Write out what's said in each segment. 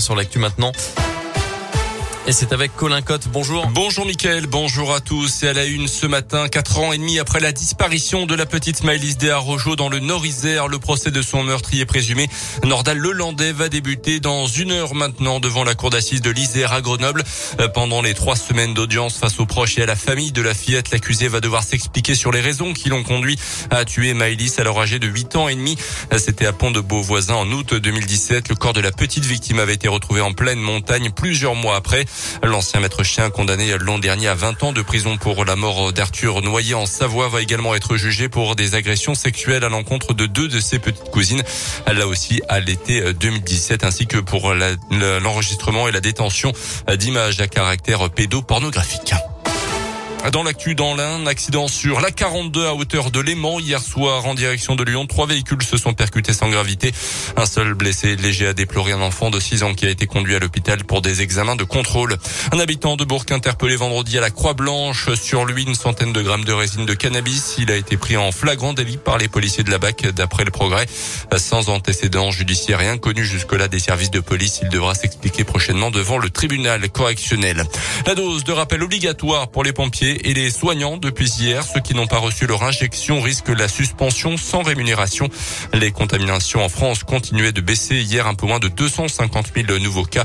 sur l'actu maintenant. Et c'est avec Colin Cotte. Bonjour. Bonjour Mickaël, bonjour à tous. Et à la une ce matin, quatre ans et demi après la disparition de la petite Maëlys Rojo dans le Nord-Isère, le procès de son meurtrier présumé, Nordal Lelandais, va débuter dans une heure maintenant devant la cour d'assises de l'Isère à Grenoble. Euh, pendant les trois semaines d'audience face aux proches et à la famille de la fillette, l'accusé va devoir s'expliquer sur les raisons qui l'ont conduit à tuer Maëlys alors âgée de 8 ans et demi. Euh, c'était à Pont de Beauvoisin en août 2017. Le corps de la petite victime avait été retrouvé en pleine montagne plusieurs mois après. L'ancien maître chien condamné l'an dernier à 20 ans de prison pour la mort d'Arthur Noyer en Savoie va également être jugé pour des agressions sexuelles à l'encontre de deux de ses petites cousines. Là aussi à l'été 2017 ainsi que pour l'enregistrement et la détention d'images à caractère pédopornographique. Dans l'actu dans l'un accident sur la 42 à hauteur de Léman hier soir en direction de Lyon. Trois véhicules se sont percutés sans gravité. Un seul blessé léger a déploré un enfant de 6 ans qui a été conduit à l'hôpital pour des examens de contrôle. Un habitant de Bourg interpellé vendredi à la Croix-Blanche. Sur lui, une centaine de grammes de résine de cannabis. Il a été pris en flagrant délit par les policiers de la BAC d'après le progrès. Sans antécédent judiciaire et inconnu jusque-là des services de police, il devra s'expliquer prochainement devant le tribunal correctionnel. La dose de rappel obligatoire pour les pompiers et les soignants depuis hier. Ceux qui n'ont pas reçu leur injection risquent la suspension sans rémunération. Les contaminations en France continuaient de baisser hier un peu moins de 250 000 nouveaux cas,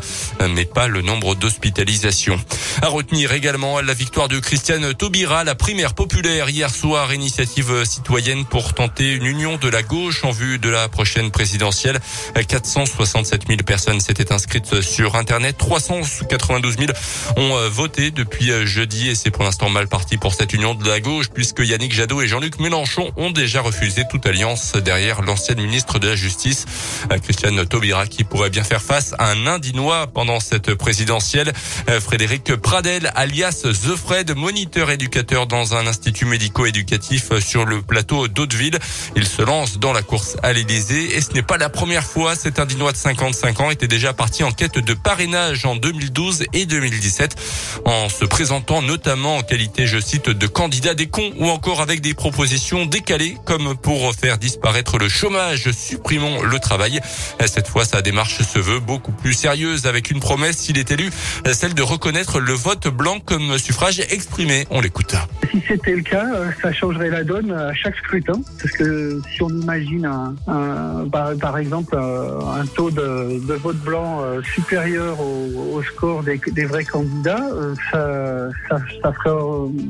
mais pas le nombre d'hospitalisations. À retenir également la victoire de Christiane Taubira, la primaire populaire hier soir, initiative citoyenne pour tenter une union de la gauche en vue de la prochaine présidentielle. 467 000 personnes s'étaient inscrites sur Internet, 392 000 ont voté depuis jeudi et c'est pour l'instant mal parti pour cette union de la gauche puisque Yannick Jadot et Jean-Luc Mélenchon ont déjà refusé toute alliance derrière l'ancienne ministre de la Justice, euh, Christiane Taubira, qui pourrait bien faire face à un Indinois pendant cette présidentielle. Euh, Frédéric Pradel, alias The Fred, moniteur éducateur dans un institut médico-éducatif sur le plateau d'Hauteville. Il se lance dans la course à l'Élysée et ce n'est pas la première fois. Cet Indinois de 55 ans était déjà parti en quête de parrainage en 2012 et 2017 en se présentant notamment en qualité je cite, de candidats des cons ou encore avec des propositions décalées comme pour faire disparaître le chômage, supprimons le travail. Cette fois, sa démarche se veut beaucoup plus sérieuse avec une promesse, s'il est élu, celle de reconnaître le vote blanc comme suffrage exprimé. On l'écoute. Si c'était le cas, euh, ça changerait la donne à chaque scrutin. Parce que si on imagine un, par, exemple euh, un taux de, vote blanc euh, supérieur au, score des, vrais candidats, ça, ça, ça ferait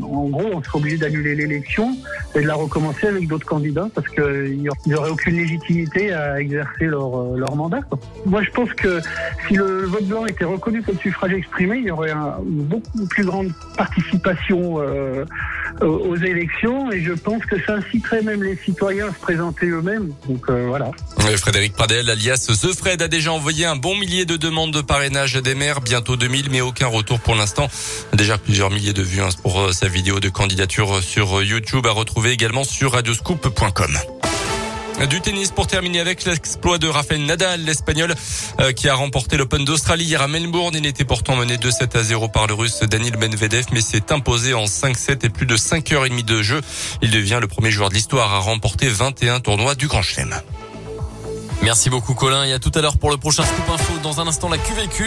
en gros, on serait obligé d'annuler l'élection et de la recommencer avec d'autres candidats parce qu'ils n'auraient aucune légitimité à exercer leur, euh, mandat. Moi, je pense que si le vote blanc était reconnu comme suffrage exprimé, il y aurait une beaucoup plus grande participation euh, aux élections et je pense que ça inciterait même les citoyens à se présenter eux-mêmes. Donc euh, voilà. Frédéric Pradel, alias The Fred, a déjà envoyé un bon millier de demandes de parrainage des maires, bientôt 2000, mais aucun retour pour l'instant. Déjà plusieurs milliers de vues hein, pour euh, sa vidéo de candidature sur YouTube à retrouver également sur radioscoop.com. Du tennis pour terminer avec l'exploit de Rafael Nadal, l'Espagnol, euh, qui a remporté l'Open d'Australie hier à Melbourne. Il était pourtant mené 2-7 à 0 par le Russe Daniel Medvedev, mais s'est imposé en 5-7 et plus de 5 heures et demie de jeu. Il devient le premier joueur de l'histoire à remporter 21 tournois du Grand Chelem. Merci beaucoup Colin et à tout à l'heure pour le prochain scoop info. Dans un instant la QVQ.